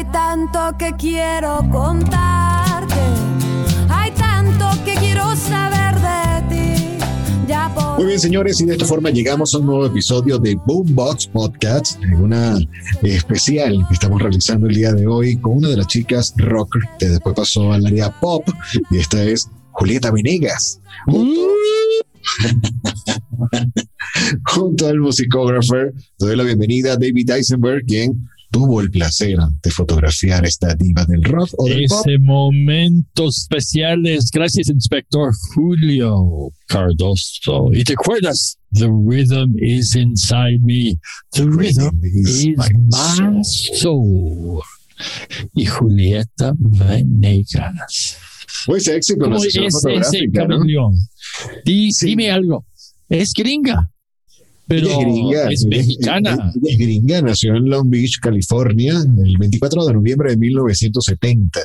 Hay tanto que quiero contarte, hay tanto que quiero saber de ti. Muy bien, señores, y de esta forma llegamos a un nuevo episodio de Boombox Podcast, una especial que estamos realizando el día de hoy con una de las chicas rocker que después pasó al área pop, y esta es Julieta Venegas. Junto, al musicógrafo, doy la bienvenida a David Eisenberg, quien tuvo el placer de fotografiar esta diva del rock o del pop. Ese momento especial es gracias, inspector Julio Cardoso. ¿Y te acuerdas? The rhythm is inside me. The rhythm is my soul. Y Julieta Venegas. Muy sexy con la ¿Cómo sesión es ese fotográfica, ¿no? Sí. Dime algo. Es gringa, pero es gringa, es mexicana. es gringa, nació en Long Beach, California, el 24 de noviembre de 1970.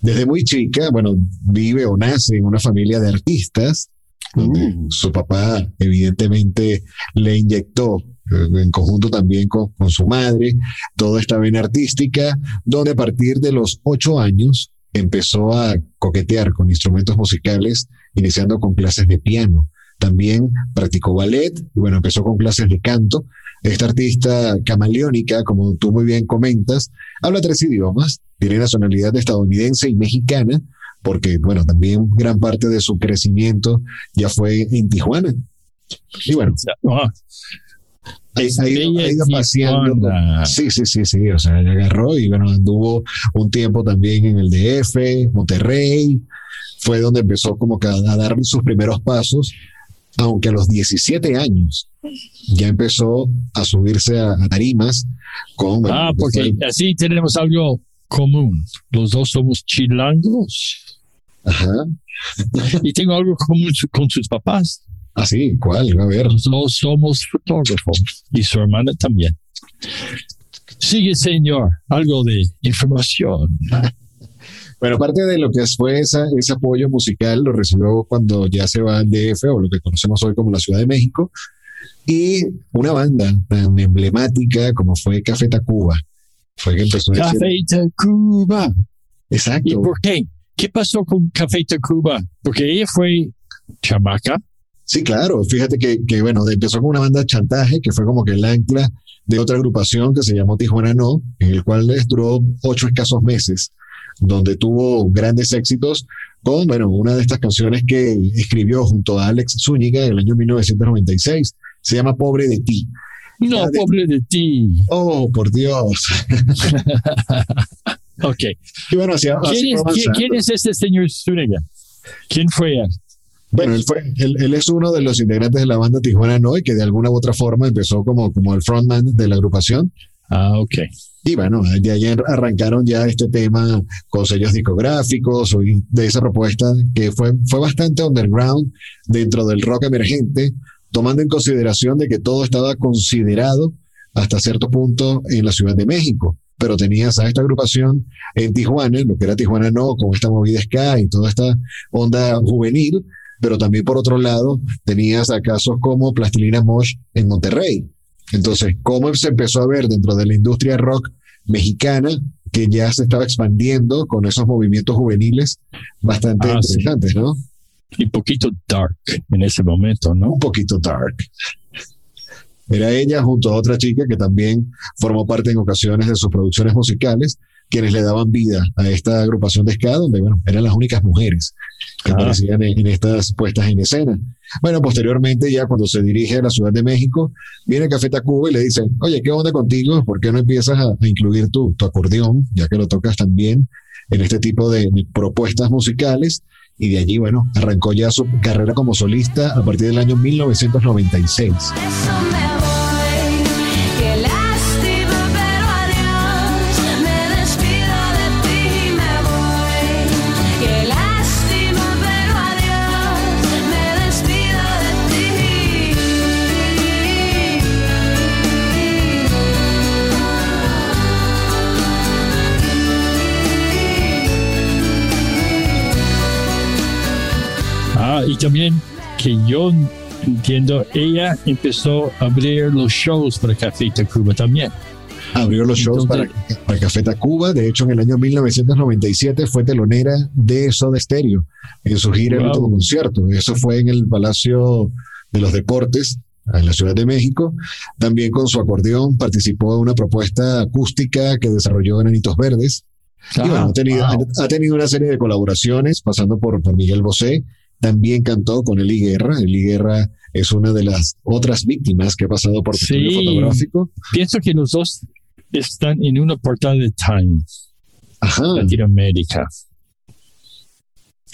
Desde muy chica, bueno, vive o nace en una familia de artistas, donde Uh. su papá evidentemente le inyectó eh, en conjunto también con, con su madre toda esta vena artística, donde a partir de los ocho años empezó a coquetear con instrumentos musicales, iniciando con clases de piano. También practicó ballet y bueno, empezó con clases de canto. Esta artista camaleónica, como tú muy bien comentas, habla tres idiomas, tiene nacionalidad estadounidense y mexicana, porque bueno, también gran parte de su crecimiento ya fue en Tijuana. Y bueno, Ah, ha, ido, ha ido paseando. Sí, sí, sí, sí. O sea, ella agarró y bueno, anduvo un tiempo también en el DF, Monterrey. Fue donde empezó como que a dar sus primeros pasos, aunque a los 17 años ya empezó a subirse a, a tarimas con. Ah, porque fue- así tenemos algo común. Los dos somos chilangos Ajá. y tengo algo común su- con sus papás. Ah, sí, ¿cuál? A ver. Los dos somos fotógrafos y su hermana también. Sigue, señor, algo de información. Bueno, parte de lo que fue esa, ese apoyo musical lo recibió cuando ya se va al DF o lo que conocemos hoy como la Ciudad de México y una banda tan emblemática como fue Café Tacuba. Fue que empezó a decir, Café Tacuba. ¿Y exacto, por qué? ¿Qué pasó con Café Tacuba? Porque ella fue chamaca. sí, claro, fíjate que, que, bueno, empezó con una banda chantaje que fue como que el ancla de otra agrupación que se llamó Tijuana No, en el cual les duró ocho escasos meses, donde tuvo grandes éxitos con, bueno, una de estas canciones que escribió junto a Alex Zúñiga en el año 1996. Se llama Pobre de ti. No, de- pobre de ti. Oh, por Dios. Ok. Y bueno, hacia, ¿Quién es, quién- es este señor Zúñiga? ¿Quién fue él? Bueno, él, fue, él, él es uno de los integrantes de la banda Tijuana No y que de alguna u otra forma empezó como, como el frontman de la agrupación. Ah, ok. Y bueno, de ahí arrancaron ya este tema con sellos discográficos de esa propuesta que fue, fue bastante underground dentro del rock emergente, tomando en consideración de que todo estaba considerado hasta cierto punto en la Ciudad de México. Pero tenías a esta agrupación en Tijuana, lo que era Tijuana No, con esta movida ska y toda esta onda juvenil, pero también por otro lado tenías a casos como Plastilina Mosh en Monterrey. Entonces, ¿cómo se empezó a ver dentro de la industria rock mexicana que ya se estaba expandiendo con esos movimientos juveniles bastante Ah, sí. interesantes, ¿no? Y poquito dark en ese momento, ¿no? Un poquito dark. Era ella junto a otra chica que también formó parte en ocasiones de sus producciones musicales, quienes le daban vida a esta agrupación de ska, donde bueno, eran las únicas mujeres que Ah. aparecían en, en estas puestas en escena. Bueno, posteriormente, ya cuando se dirige a la Ciudad de México, viene Café Tacuba y le dice, oye, ¿qué onda contigo? ¿Por qué no empiezas a, a incluir tu, tu acordeón, ya que lo tocas también en este tipo de, de propuestas musicales? Y de allí, bueno, arrancó ya su carrera como solista a partir del año 1996. También que yo entiendo, ella empezó a abrir los shows para Café Tacuba también. Abrió los shows Entonces- para, para Café Tacuba. De hecho, en el año 1997 fue telonera de Soda Stereo en su gira El Wow. último concierto. Eso fue en el Palacio de los Deportes, en la Ciudad de México. También con su acordeón participó en una propuesta acústica que desarrolló Granitos Verdes. Y bueno, ha tenido, Ah, wow. ha tenido una serie de colaboraciones, pasando por, por Miguel Bosé. También cantó con Eli Guerra. Eli Guerra es una de las otras víctimas que ha pasado por Sí. estudio fotográfico. Pienso que los dos están en una portada de Time, Ajá. Latinoamérica.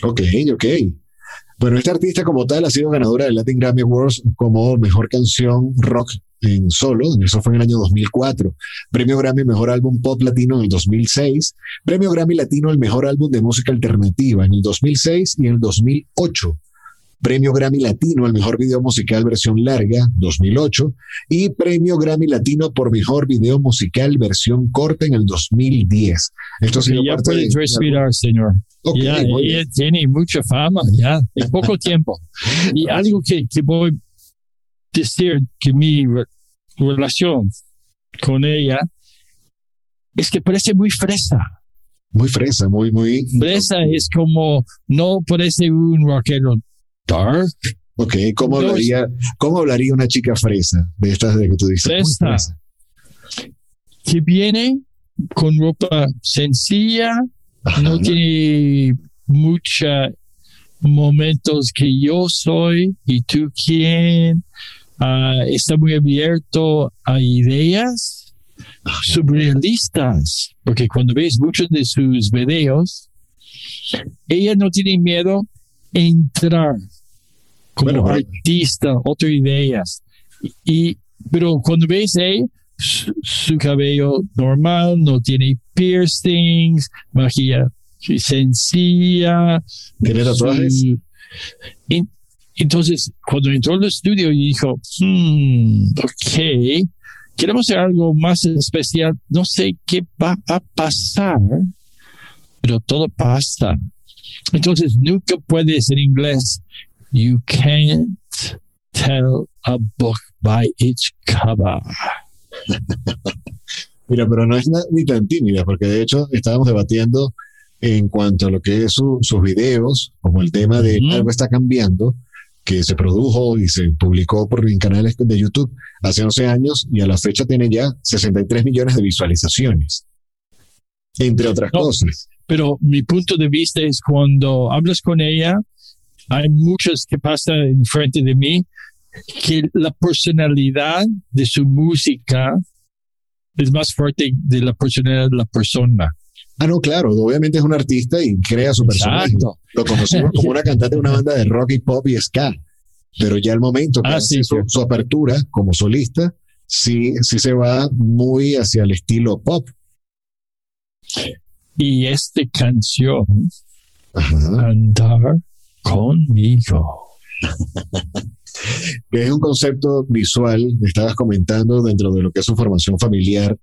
Ok, ok. Bueno, esta artista como tal ha sido ganadora del Latin Grammy Awards como mejor canción rock en solo, eso fue en el año 2004. Premio Grammy Mejor Álbum Pop Latino en el 2006. Premio Grammy Latino al Mejor Álbum de Música Alternativa en el 2006 y en el 2008. Premio Grammy Latino al Mejor Video Musical Versión Larga 2008 y Premio Grammy Latino por Mejor Video Musical Versión Corta en el 2010. Esto sido ya parte puedes de- respirar, señor. Ok, ya, ella tiene mucha fama, ya, en poco tiempo. Y algo que, que voy a decir que mi re- relación con ella es que parece muy fresa. Muy fresa, muy, muy. Fresa es como, no parece un rockero dark, Ok, ¿cómo hablaría, ¿cómo hablaría una chica fresa de estas de que tú dices? Fresa. que viene con ropa sencilla, Ajá. no tiene muchos momentos que yo soy y tú quién. Ah, está muy abierto a ideas surrealistas, porque cuando ves muchos de sus videos, ella no tiene miedo entrar como Bueno, artista, otras ideas. Y, pero cuando ves ella, su, su cabello normal, no tiene piercings, magia sencilla. ¿Tiene tatuajes? su- en- entonces, cuando entró al estudio y dijo, hmm, ok, queremos hacer algo más especial, no sé qué va a pasar, pero todo pasa. Entonces, nunca puedes en inglés, you can't tell a book by its cover. Mira, pero no es ni tan tímida, porque de hecho estábamos debatiendo en cuanto a lo que es su- sus videos, como el tema de Ujú. algo está cambiando, que se produjo y se publicó por canales de YouTube hace 11 años y a la fecha tiene ya 63 millones de visualizaciones, entre otras No. cosas. Pero mi punto de vista es cuando hablas con ella, hay muchas que pasan enfrente de mí, que la personalidad de su música es más fuerte de la personalidad de la persona. Ah, no, claro, obviamente es un artista y crea su personaje. Exacto. Lo conocimos como una cantante de una banda de rock y pop y ska, pero ya al momento que Ah, hace sí, su, su apertura como solista, sí, sí se va muy hacia el estilo pop. Y esta canción, Ajá. Andar conmigo. Que es un concepto visual, me estabas comentando dentro de lo que es su formación familiar,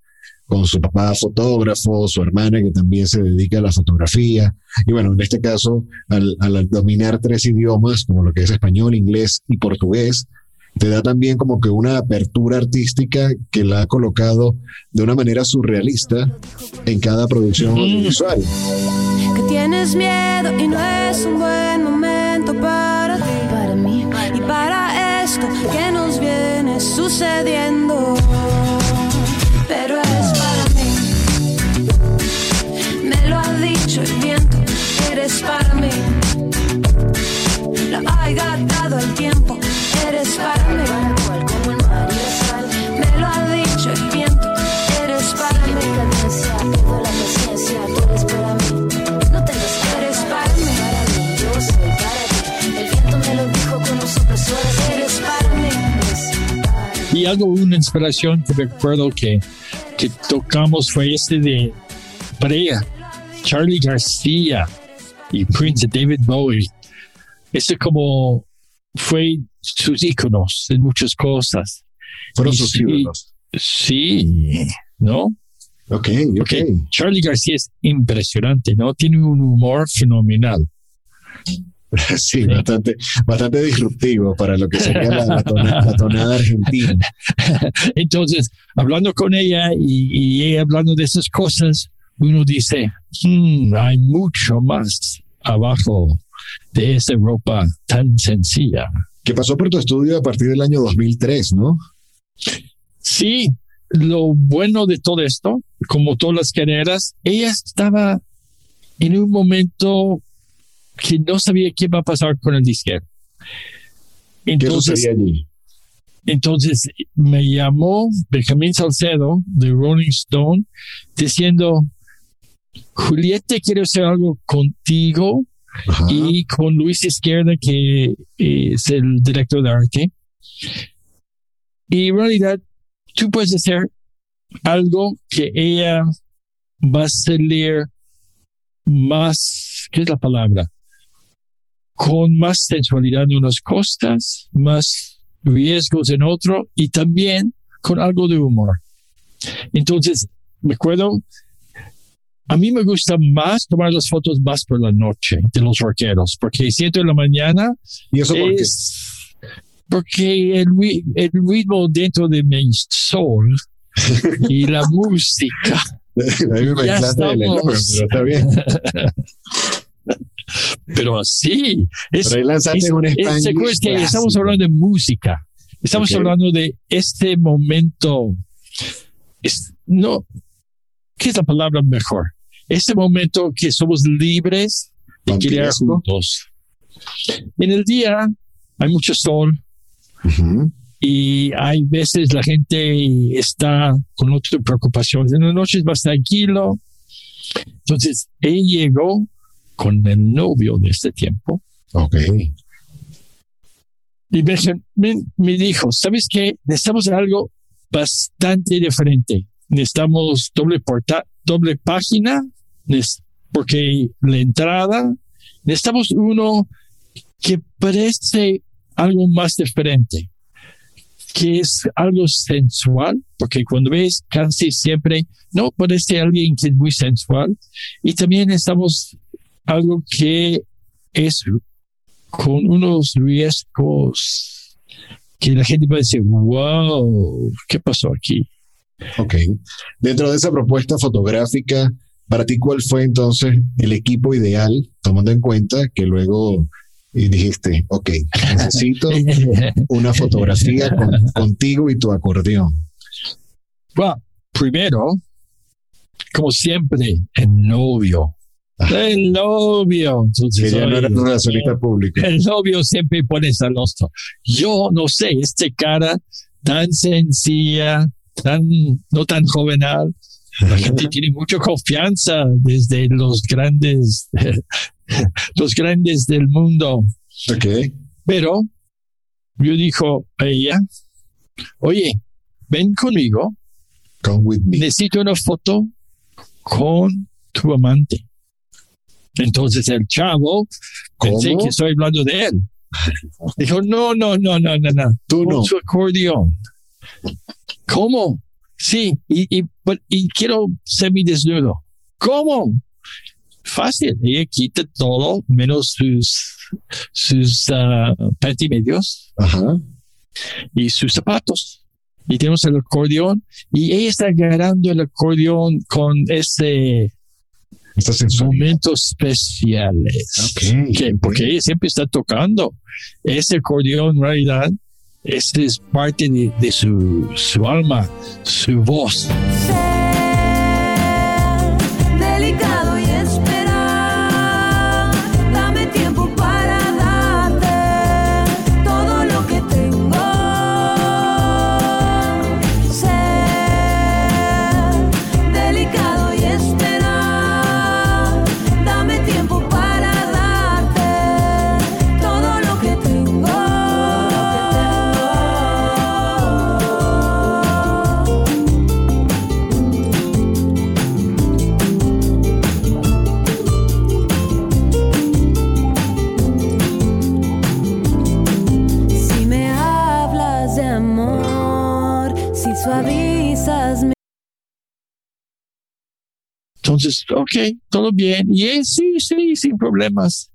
con su papá fotógrafo, su hermana que también se dedica a la fotografía. Y bueno, en este caso, al, al dominar tres idiomas, como lo que es español, inglés y portugués, te da también como que una apertura artística que la ha colocado de una manera surrealista en cada producción audiovisual. que tienes miedo y no es un buen momento para ti, para mí y para esto que nos viene sucediendo. Ha dado el tiempo, eres para mí. Como el mar y la sal, me lo ha dicho el viento, eres para mí. Pierdo la paciencia, tú eres para mí. No tengas Eres para mí. para mí, yo soy para ti. El viento me lo dijo con un soplo suave. Eres para mí. Eres para mí. Y algo, una inspiración que recuerdo que, que tocamos fue este de Brea, Charlie García y Prince David Bowie. Ese como fue sus íconos en muchas cosas. Fueron Y sus sí. Sí, ¿no? Ok, ok. Charlie García es impresionante, ¿no? Tiene un humor fenomenal. Sí, bastante, bastante disruptivo para lo que sería la, la tona- la tonada argentina. Entonces, hablando con ella y, y ella hablando de esas cosas, uno dice, "Hmm, hay mucho más abajo de esa ropa tan sencilla. Que pasó por tu estudio a partir del año 2003, ¿no? Sí, lo bueno de todo esto, como todas las carreras, ella estaba en un momento que no sabía qué va a pasar con el disquero. ¿Qué Entonces, allí? entonces me llamó Benjamín Salcedo de Rolling Stone diciendo, Julieta, quiero hacer algo contigo Ajá. y con Luis Izquierda, que es el director de arte. Y en realidad, tú puedes hacer algo que ella va a salir más, ¿qué es la palabra? Con más sensualidad en unas costas, más riesgos en otro y también con algo de humor. Entonces, me acuerdo, a mí me gusta más tomar las fotos más por la noche de los rockeros, porque siento en la mañana ¿Y eso por qué? porque el, ri- el ritmo dentro de mi soul y la música. A mí me Ya encanta el estamos. enorme, pero está bien. Pero así, es, Pero ahí lanzaste es- un es- Spanglish ¿se acuerdan que estamos hablando de música. Estamos hablando de este momento. Es, no, ¿qué es la palabra mejor? Este momento que somos libres de crear juntos. En el día hay mucho sol, Ujú. y hay veces la gente está con otras preocupaciones. En la noche es más tranquilo. Entonces, él llegó con el novio de este tiempo Ok. y Benjamín me dijo, ¿sabes qué? Necesitamos algo bastante diferente. Necesitamos doble porta doble página, porque la entrada, necesitamos uno que parece algo más diferente, que es algo sensual, porque cuando ves casi siempre, no parece alguien que es muy sensual, y también necesitamos algo que es con unos riesgos que la gente va a decir, wow, ¿qué pasó aquí? Ok. Dentro de esa propuesta fotográfica, para ti, ¿cuál fue entonces el equipo ideal, tomando en cuenta que luego y dijiste, ok, necesito una fotografía con- contigo y tu acordeón? Bueno, primero, como siempre, el novio. El novio. Entonces, Que ya no era relacionista público. el novio siempre pone celoso. Yo no sé, este cara tan sencilla, tan, no tan jovenal. La gente tiene mucha confianza desde los grandes, los grandes del mundo. Ok. Pero yo dijo a ella, oye, ven conmigo, Come with me. necesito una foto con tu amante. Entonces el chavo, pensé que estoy hablando de él. Dijo, no, no, no, no, no, no. Tú no. Con su acordeón. ¿Cómo? Sí, y, y, but- y quiero semidesnudo. ¿Cómo? Fácil. Ella quita todo menos sus, sus pantimedios Ajá. y sus zapatos. Y tenemos el acordeón y ella está agarrando el acordeón con ese momentos especiales. Ok, Que- ok. Porque ella siempre está tocando. Ese acordeón, en realidad, este es parte de, de su, su alma, su voz. Entonces, ok, todo bien. Y ella, sí, sí, sin problemas.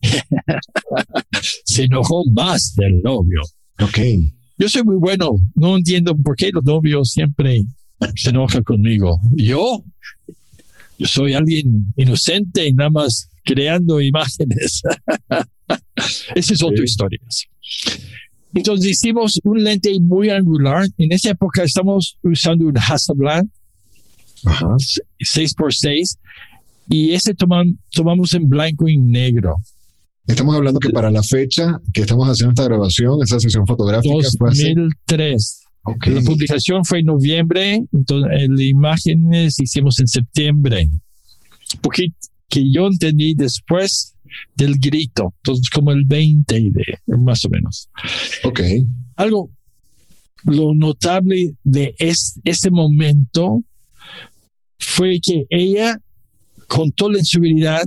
se enojó más del novio. Ok. Yo soy muy bueno, no entiendo por qué los novios siempre se enojan conmigo. Yo, yo soy alguien inocente y nada más creando imágenes. Esa es otra historia. Entonces hicimos un lente muy angular. En esa época estamos usando un Hasselblad Ajá. 6x6 y ese toman- tomamos en blanco y negro. Estamos hablando que para la fecha que estamos haciendo esta grabación, esa sesión fotográfica fue hace. 2003. Ok. La publicación fue en noviembre, entonces eh, las imágenes hicimos en septiembre. Porque que yo entendí después del grito, entonces como el 20 de más o menos. Ok. Algo, lo notable de es, ese momento fue que ella contó la inseguridad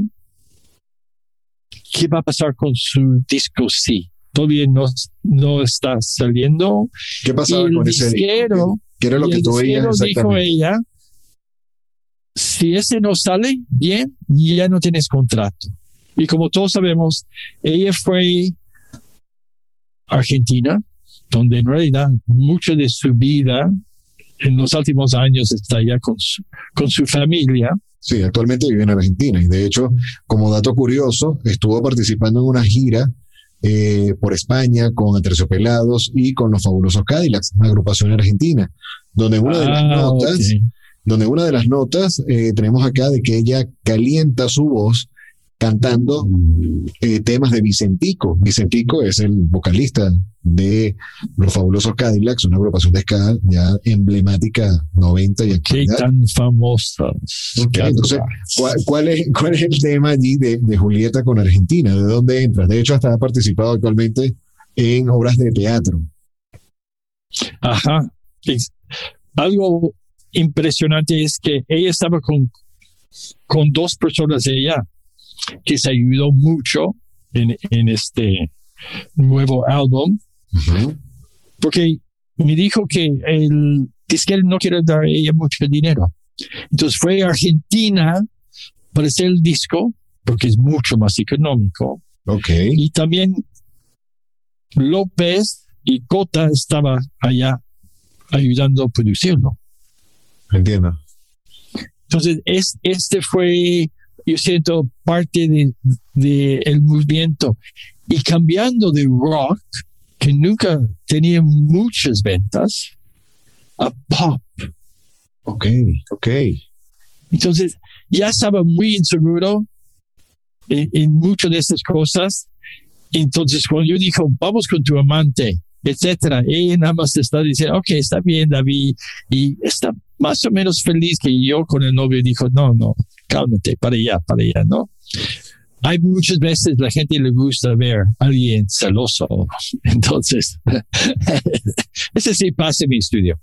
qué va a pasar con su disco sí. Todavía no, no está saliendo. ¿Qué pasaba con ese disquero, ¿Qué era lo que tú veías dijo ella, si ese no sale bien, ya no tienes contrato. Y como todos sabemos, ella fue Argentina, donde en realidad mucha de su vida en los últimos años está allá con su, con su familia. Sí, actualmente vive en Argentina y de hecho, como dato curioso, estuvo participando en una gira eh, por España con Aterciopelados y con los fabulosos Cadillacs, una agrupación argentina, donde una de las Ah, notas, ok. donde una de las notas eh, tenemos acá de que ella calienta su voz cantando eh, temas de Vicentico. Vicentico es el vocalista de los fabulosos Cadillacs, una agrupación de ska ya emblemática 90 y Qué actualidad. tan famosas. Ok, Qué entonces, ¿Cuál, cuál es, ¿Cuál es el tema allí de, de Julieta con Argentina? ¿De dónde entras? De hecho, hasta ha participado actualmente en obras de teatro. Ajá. Algo impresionante es que ella estaba con, con dos personas de ella que se ayudó mucho en, en este nuevo álbum, porque me dijo que el disquero no quiere dar a ella mucho dinero. Entonces fue a Argentina para hacer el disco, porque es mucho más económico. Ok, Y también López y Cota estaba allá ayudando a producirlo. entiendo. Entonces, es, este fue, yo siento, parte de, de el movimiento. Y cambiando de rock, que nunca tenía muchas ventas, a pop. Ok, ok. Entonces, ya estaba muy inseguro en, en muchas de estas cosas. Entonces, cuando yo dijo, vamos con tu amante, etcétera, ella nada más está diciendo, ok, está bien, David, y está más o menos feliz que yo con el novio dijo, no, no, cálmate, para allá, para allá, ¿no? Hay muchas veces la gente le gusta ver a alguien celoso. Entonces, ese sí pasa en mi estudio.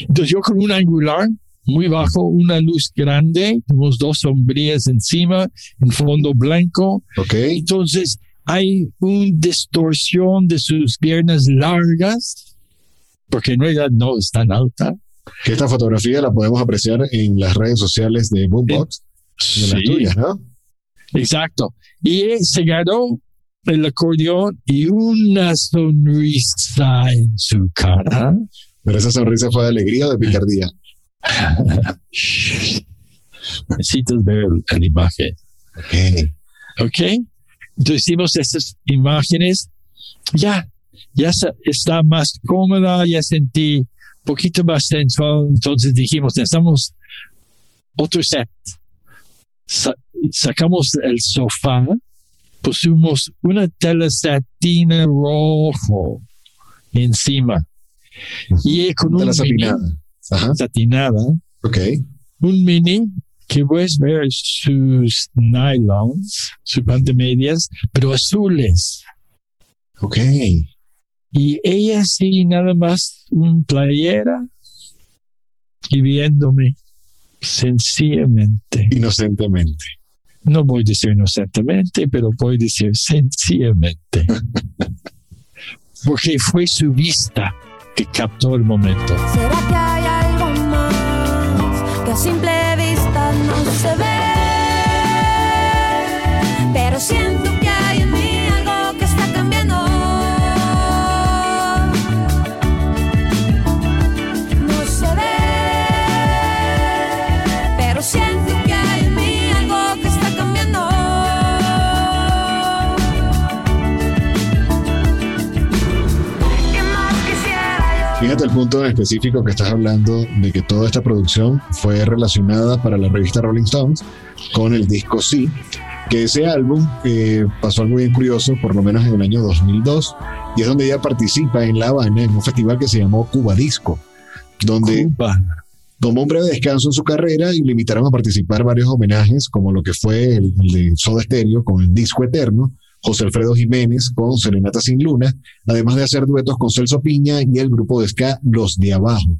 Entonces, yo con un angular muy bajo, una luz grande, tenemos dos sombrías encima, en fondo blanco. Ok, Entonces, hay una distorsión de sus piernas largas, porque en realidad no es tan alta. Que esta fotografía la podemos apreciar en las redes sociales de Boombox, de las Sí, tuyas, ¿no? exacto. Y se ganó el acordeón y una sonrisa en su cara. Pero esa sonrisa fue de alegría o de picardía. Necesitas ver la imagen. Ok, ¿Ok? Entonces hicimos estas imágenes. Ya, ya está más cómoda, ya sentí poquito más sensual. Entonces dijimos, necesitamos otro set. Sa- sacamos el sofá, pusimos una tela satina rojo encima. Y con de un mini. Ajá, satinada, ok. un mini que puedes ver sus nylons, sus medias, pero azules. Ok, Y ella sí, nada más un playera y viéndome sencillamente. inocentemente. No voy a decir inocentemente, pero voy a decir sencillamente. Porque fue su vista que captó el momento. ¿Será que hay algo más que a simple vista no se ve? Pero pero siento Fíjate el punto en específico que estás hablando de que toda esta producción fue relacionada para la revista Rolling Stones con el disco Sí, que ese álbum eh, pasó algo bien curioso, por lo menos en el año 2002, y es donde ella participa en La Habana en un festival que se llamó Cuba Disco, donde Cuba. tomó un breve descanso en su carrera y le invitaron a participar varios homenajes, como lo que fue el, el de Soda Stereo con el Disco Eterno, José Alfredo Jiménez con Serenata Sin Luna, además de hacer duetos con Celso Piña y el grupo de ska Los de Abajo.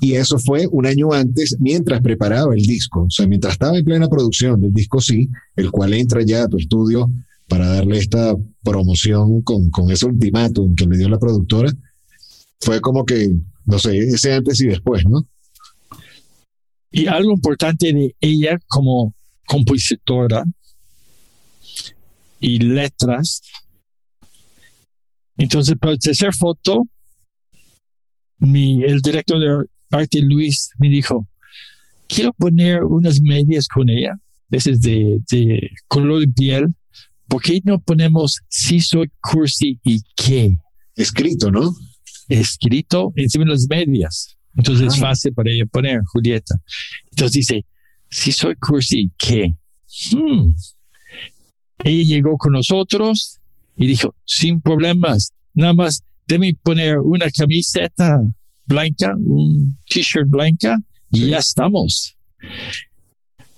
Y eso fue un año antes, mientras preparaba el disco, o sea, mientras estaba en plena producción del disco Sí, el cual entra ya a tu estudio para darle esta promoción con, con ese ultimátum que le dio la productora, fue como que, no sé, ese antes y después, ¿no? Y algo importante de ella como compositora y letras. Entonces, para la tercera foto, mi, el director de arte Luis me dijo, quiero poner unas medias con ella, esas de, de color de piel. ¿Por qué no ponemos si soy cursi y qué? Escrito, ¿no? escrito encima de las medias. Entonces es Ah. fácil para ella poner, Julieta. Entonces dice, si soy cursi, ¿qué? Hmm. Ella llegó con nosotros y dijo, sin problemas, nada más déme poner una camiseta blanca, un t-shirt blanca y ya estamos.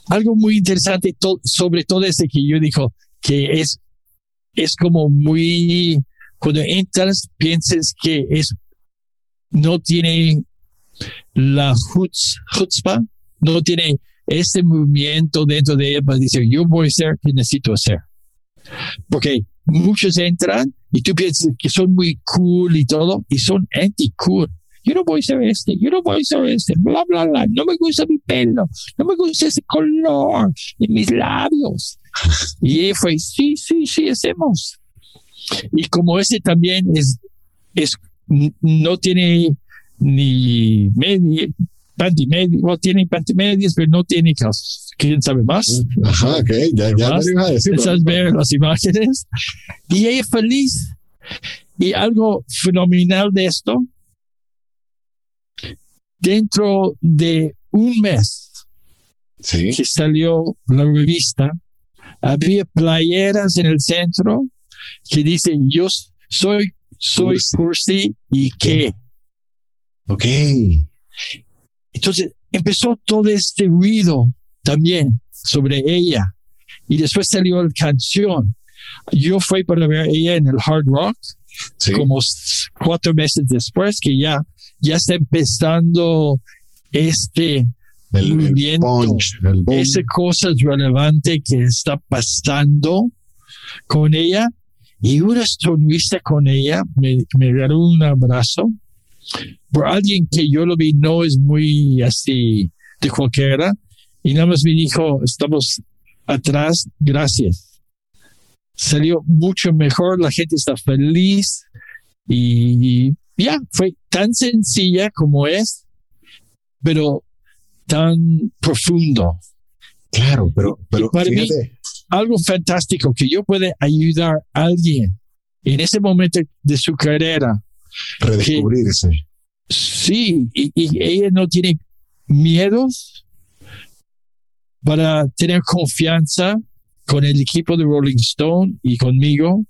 Algo muy interesante to- sobre todo ese que yo dijo, que es, es como muy, cuando entras, piensas que es, no tiene la chutz- chutzpah, no tiene ese movimiento dentro de ella para decir, yo voy a hacer que necesito hacer. Porque muchos entran y tú piensas que son muy cool y todo, y son anti-cool. Yo no voy a hacer este, yo no voy a hacer este, bla, bla, bla. No me gusta mi pelo, no me gusta ese color en mis labios. Y ella fue, sí, sí, sí, hacemos. Y como ese también es, es no tiene ni media, pantimedias, bueno, tiene pantimedias, pero no tiene calzas. ¿Quién sabe más? Ajá, ok, ya, ya Más, lo ibas a decir. Esas ver las imágenes. Y ella feliz. Y algo fenomenal de esto, dentro de un mes Sí, que salió la revista, había playeras en el centro que dicen yo soy, soy Cursi. cursi y qué. ok. Entonces empezó todo este ruido también sobre ella. Y después salió la canción. Yo fui para ver a ella en el Hard Rock Sí, como cuatro meses después que ya, ya está empezando este, el, el movimiento, punch, el esa cosa relevante que está pasando con ella y una sonrisa con ella, me, me regaló un abrazo por alguien que yo lo vi no es muy así de cualquiera y nada más me dijo estamos atrás, gracias. Salió mucho mejor, la gente está feliz y, y ya, fue tan sencilla como es, pero tan profundo. Claro, pero, pero para mí- Algo fantástico que yo pueda ayudar a alguien en ese momento de su carrera. redescubrirse. Sí, y, y ella no tiene miedos para tener confianza con el equipo de Rolling Stone y conmigo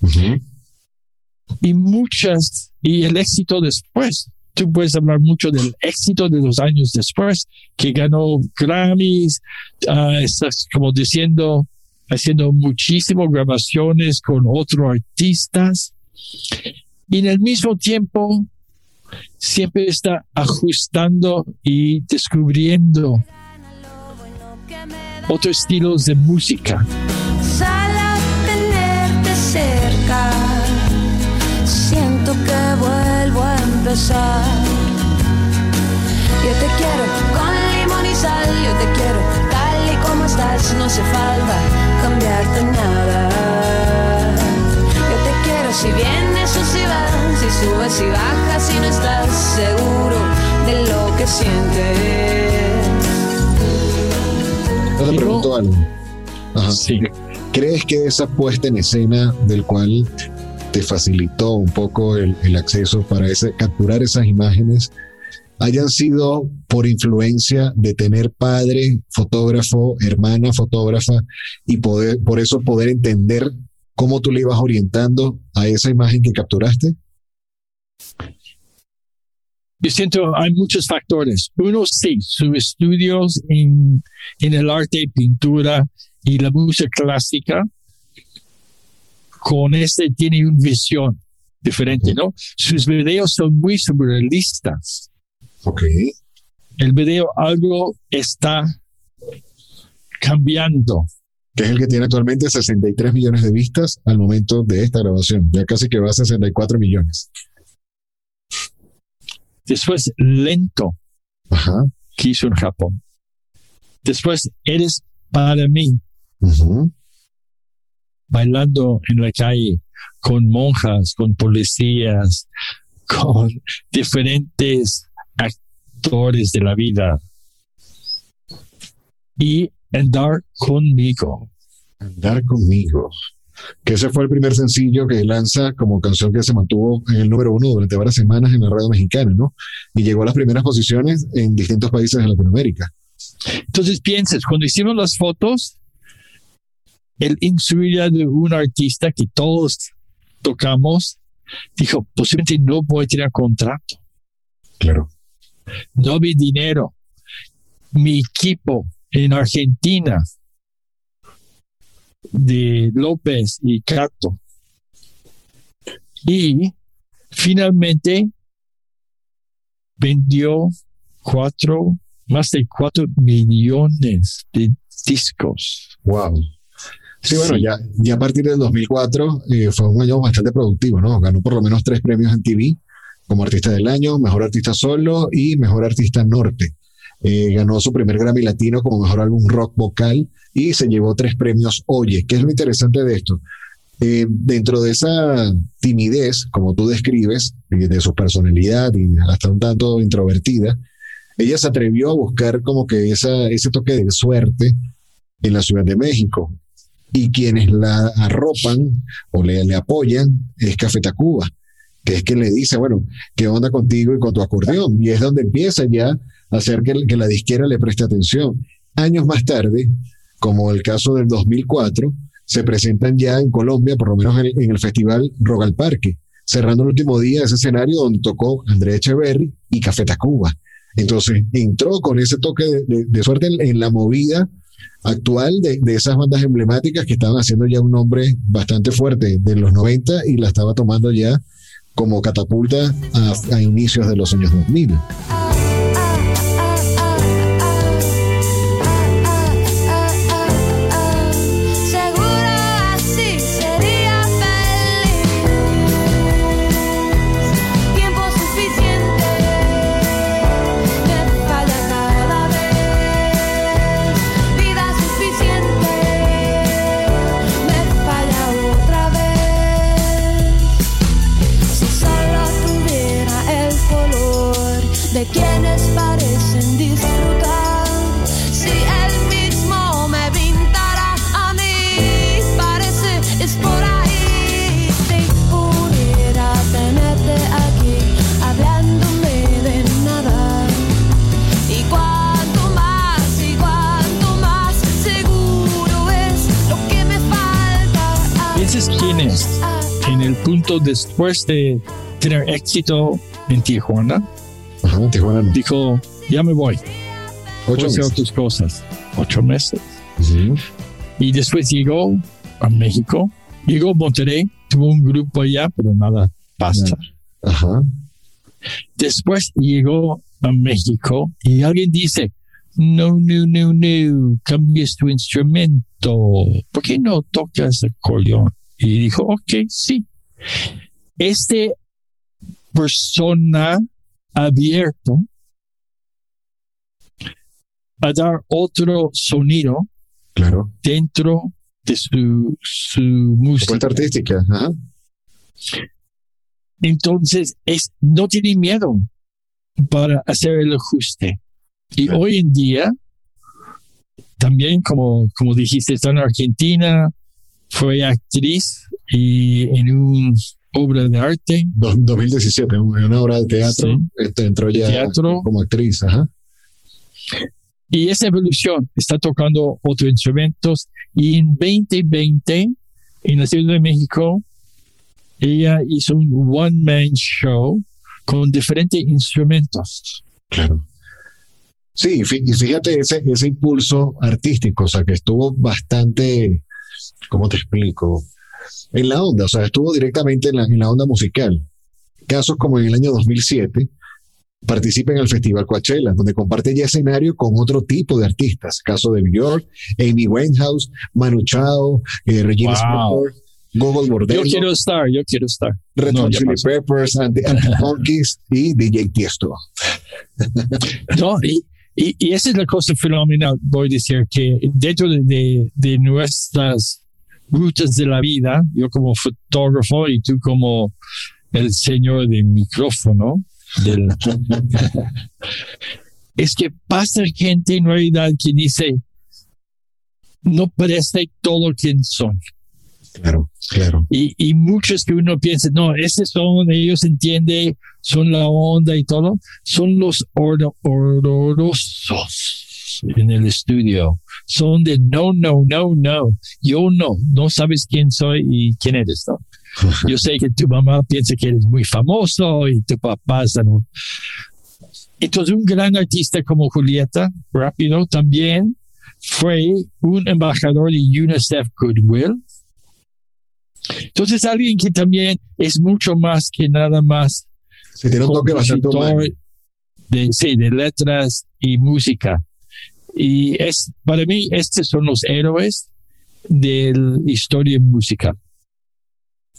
Ujú. y muchas, y el éxito después. Tú puedes hablar mucho del éxito de los años después, que ganó Grammys, ah, estás como diciendo, haciendo muchísimas grabaciones con otros artistas. Y en el mismo tiempo, siempre está ajustando y descubriendo otros estilos de música. Sal a tenerte cerca. Siento que vuelvo a empezar. Yo te quiero con limón y sal. Yo te quiero tal y como estás. No hace falta cambiarte nada. Yo te quiero si vienes o si vas, si subes y bajas, si no estás seguro de lo que sientes. Te pregunto algo. Ajá. Sí. ¿Crees que esa puesta en escena del cual te facilitó un poco el, el acceso para ese, capturar esas imágenes hayan sido por influencia de tener padre fotógrafo, hermana fotógrafa y poder, por eso poder entender cómo tú le ibas orientando a esa imagen que capturaste? Yo siento, hay muchos factores. Uno, sí, sus estudios en, en el arte, pintura y la música clásica, con este tiene una visión diferente, ¿no? Sus videos son muy surrealistas. Ok. El video algo está cambiando. Que es el que tiene actualmente 63 millones de vistas al momento de esta grabación. Ya casi que va a 64 millones. Después, lento, Ajá. que hizo en Japón. Después, eres para mí, bailando en la calle con monjas, con policías, con diferentes actores de la vida. Y andar conmigo. Andar conmigo. Que ese fue el primer sencillo que lanza como canción que se mantuvo en el número uno durante varias semanas en la radio mexicana, ¿no? Y llegó a las primeras posiciones en distintos países de Latinoamérica. Entonces pienses, cuando hicimos las fotos, el insuria de un artista que todos tocamos, dijo, posiblemente no voy a tener contrato, Claro. no había dinero. Mi equipo en Argentina de López y Cato. Y finalmente vendió cuatro, más de cuatro millones de discos. Wow. Sí, bueno, Sí. ya, ya a partir del 2004 eh, fue un año bastante productivo, ¿no? Ganó por lo menos tres premios en TV como artista del año, mejor artista solo y mejor artista norte. Eh, ganó su primer Grammy Latino como mejor álbum rock vocal y se llevó tres premios Oye. ¿Qué es lo interesante de esto? Eh, dentro de esa timidez, como tú describes, de su personalidad y hasta un tanto introvertida, ella se atrevió a buscar como que esa, ese toque de suerte en la Ciudad de México. Y quienes la arropan o le, le apoyan es Café Tacuba, que es quien le dice, bueno, ¿qué onda contigo y con tu acordeón? Y es donde empieza ya a hacer que, que la disquera le preste atención. Años más tarde, como el caso del 2004, se presentan ya en Colombia, por lo menos en, el festival Rock al Parque, cerrando el último día ese escenario donde tocó André Echeverry y Café Tacuba. Entonces entró con ese toque de, de- de suerte en, en la movida actual de, de esas bandas emblemáticas que estaban haciendo ya un nombre bastante fuerte de los 90 y la estaba tomando ya como catapulta a, inicios de los años 2000. El punto después de tener éxito en Tijuana, Ajá, Tijuana no. dijo, ya me voy, Ocho meses. otras cosas. Ocho meses. Y después llegó a México, llegó a Monterrey, tuvo un grupo allá, pero nada basta. Ajá. Después llegó a México y alguien dice, no, no, no, no, cambies tu instrumento. ¿Por qué no tocas acordeón? Y dijo, ok, sí. Este persona abierto a dar otro sonido Claro. dentro de su, su música. Artística. Ajá. Entonces, es, no tiene miedo para hacer el ajuste. Y hoy en día, también, como, como dijiste, está en Argentina, fue actriz y en una obra de arte. Do- 2017, en una obra de teatro. Sí. este, entró ya Teatro. como actriz. Ajá. Y esa evolución está tocando otros instrumentos. Y en 2020, en la Ciudad de México, ella hizo un one-man show con diferentes instrumentos. Claro. Sí, y fíjate ese, ese impulso artístico, o sea, que estuvo bastante, ¿cómo te explico? En la onda, o sea, estuvo directamente en la, en la onda musical. Casos como en el año 2007, participa en el Festival Coachella, donde comparte ya escenario con otro tipo de artistas. Caso de Björk, Amy Winehouse, Manu Chao, eh, Regina Wow. Spektor, Google Bordello, Yo quiero estar, yo quiero estar. Red No, Chili pasó. Peppers, Anti, Anti Monkeys y DJ Tiesto. No, y, y, y esa es la cosa fenomenal, voy a decir, que dentro de, de, de nuestras rutas de la vida, yo como fotógrafo y tú como el señor del micrófono, del, es que pasa gente en realidad que dice, no parece todo quien son. Claro, claro. Y, y muchos que uno piensa, no, esos son, ellos entienden, son la onda y todo, son los oro- en el estudio. Son de no, no, no, no. Yo no, no sabes quién soy y quién eres, ¿no? Yo sé que tu mamá piensa que eres muy famoso y tu papá está, ¿no? Entonces, un gran artista como Julieta, rápido, también fue un embajador de UNICEF Goodwill. Entonces, alguien que también es mucho más que nada más Sí, tiene un toque bastante humano. compositor de, sí, de letras y música. Y es, para mí, estos son los héroes de la historia musical.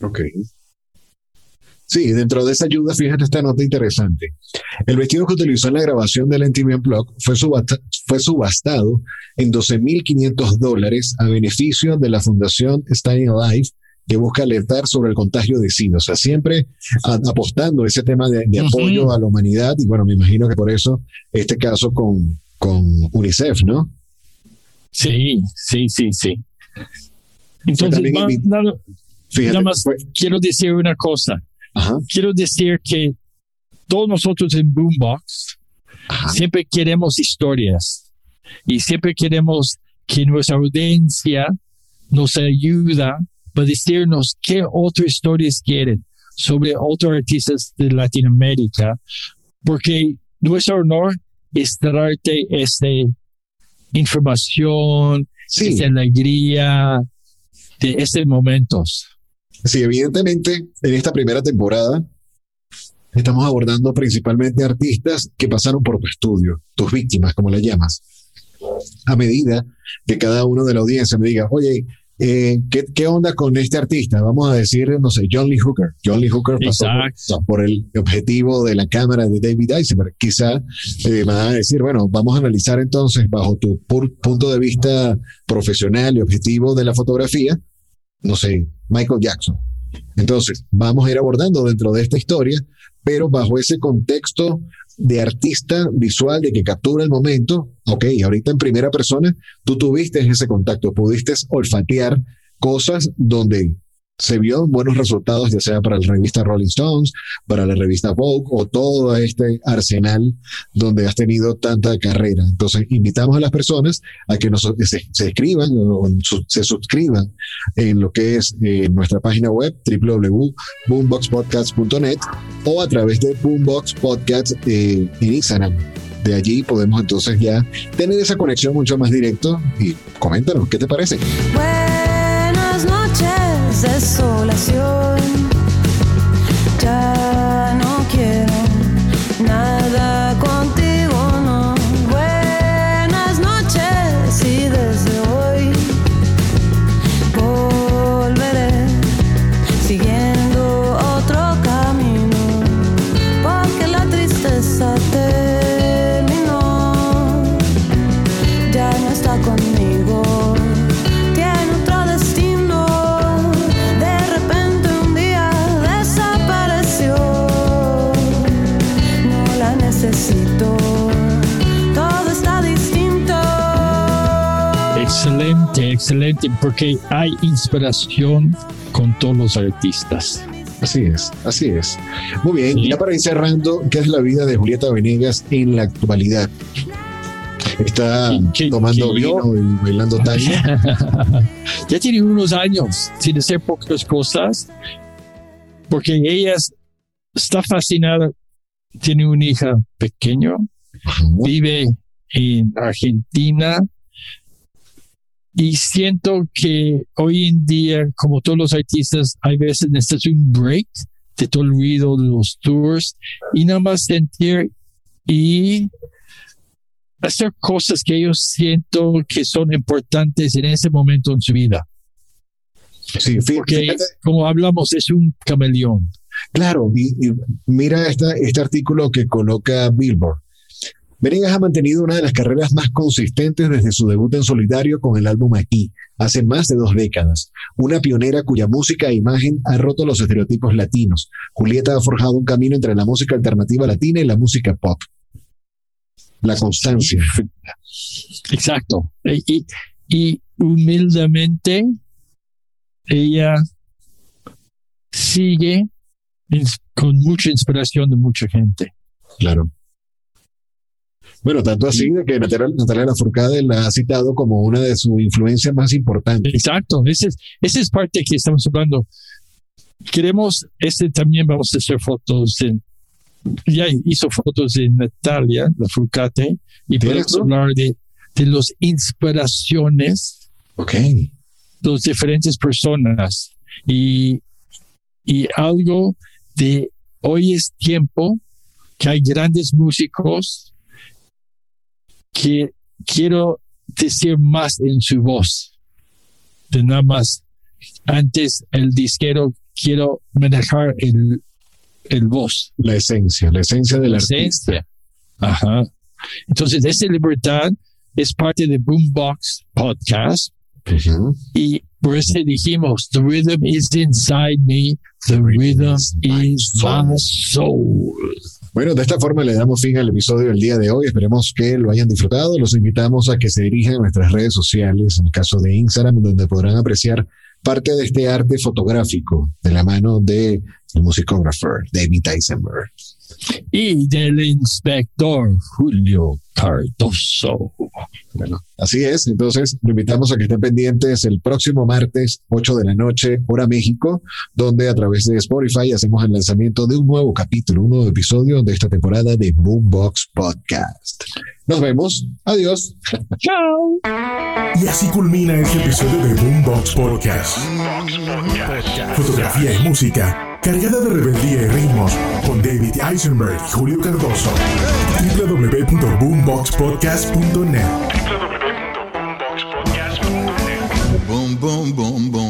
Ok. Sí, dentro de esa ayuda, fíjate esta nota interesante. El vestido que utilizó en la grabación del MTV Unplugged fue, subasta- fue subastado en 12.500 dólares a beneficio de la fundación Staying Alive, que busca alertar sobre el contagio de SIDA. O sea, siempre apostando ese tema de, apoyo a la humanidad. Y bueno, me imagino que por eso este caso con, con UNICEF, ¿no? Sí, sí, sí, sí. Entonces, nada- Fíjate, nada más fue- quiero decir una cosa. ajá, Quiero decir que todos nosotros en Boombox ajá. siempre queremos historias y siempre queremos que nuestra audiencia nos ayuda para decirnos qué otras historias quieren sobre otros artistas de Latinoamérica, porque nuestro honor es traerte esta información, Sí. esta alegría de estos momentos. Sí, evidentemente, en esta primera temporada estamos abordando principalmente artistas que pasaron por tu estudio, tus víctimas, como le llamas. A medida que cada uno de la audiencia me diga, oye, eh, ¿qué, qué onda con este artista? Vamos a decir, no sé, John Lee Hooker. John Lee Hooker pasó por, el objetivo de la cámara de David Eisenberg. Quizá eh, me van a decir, bueno, vamos a analizar entonces bajo tu punto de vista profesional y objetivo de la fotografía, no sé, Michael Jackson. Entonces, vamos a ir abordando dentro de esta historia, pero bajo ese contexto de artista visual, de que captura el momento, ok, ahorita en primera persona, tú tuviste ese contacto, pudiste olfatear cosas donde se vio buenos resultados, ya sea para la revista Rolling Stones, para la revista Vogue o todo este arsenal donde has tenido tanta carrera. Entonces, invitamos a las personas a que nos, se, se escriban o su- se suscriban en lo que es eh, nuestra página web www.boomboxpodcast.net o a través de Boombox Podcast eh, en Instagram. De allí podemos entonces ya tener esa conexión mucho más directo y coméntanos, ¿qué te parece? Buenas noches, desolación. Ya Excelente, porque hay inspiración con todos los artistas. Así es, así es. Muy bien, Sí. ya para ir cerrando, ¿qué es la vida de Julieta Venegas en la actualidad? Está ¿Qué- tomando qué vino y bailando tango. ya tiene unos años sin hacer pocas cosas, porque ella es- está fascinada, tiene una hija pequeño, vive en Argentina y siento que hoy en día, como todos los artistas, hay veces necesitas un break de todo el ruido de los tours y nada más sentir y hacer cosas que yo siento que son importantes en ese momento en su vida. Sí, Porque, fíjate, como hablamos, es un camaleón. claro, y, y mira esta, este artículo que coloca Billboard. Venegas ha mantenido una de las carreras más consistentes desde su debut en solitario con el álbum Aquí, hace más de dos décadas. Una pionera cuya música e imagen ha roto los estereotipos latinos. Julieta ha forjado un camino entre la música alternativa latina y la música pop. La constancia. Exacto. Y, y- y humildemente, ella sigue con mucha inspiración de mucha gente. Claro. Bueno, tanto así de que Natalia, Natalia Lafourcade la ha citado como una de sus influencias más importantes. Exacto. Esa es, esa es parte que estamos hablando. Queremos, este también vamos a hacer fotos en, ya hizo fotos de Natalia Lafourcade y podemos hablar de, de las inspiraciones Ok. dos diferentes personas y, y algo de hoy es tiempo que hay grandes músicos que quiero decir más en su voz. De nada más. Antes el disquero quiero manejar el, el voz. La esencia, la esencia del la artista. esencia. Ajá. Entonces esa libertad es parte de Boombox Podcast. Y por eso dijimos, the rhythm is inside me, the rhythm is my soul. Bueno, de esta forma le damos fin al episodio del día de hoy. Esperemos que lo hayan disfrutado. Los invitamos a que se dirijan a nuestras redes sociales, en el caso de Instagram, donde podrán apreciar parte de este arte fotográfico de la mano de el musicógrafo David Eisenberg. Y del inspector Julio Cardoso. Bueno, así es. Entonces, lo invitamos a que estén pendientes el próximo martes, 8 de la noche, hora México, donde a través de Spotify hacemos el lanzamiento de un nuevo capítulo, un nuevo episodio de esta temporada de Boombox Podcast. Nos vemos. Adiós. Chao. Y así culmina este episodio de Boombox Podcast. Fotografía y música cargada de rebeldía y ritmos con David Eisenberg y Julio Cardoso. www.boomboxpodcast.net Boom, boom, boom, boom.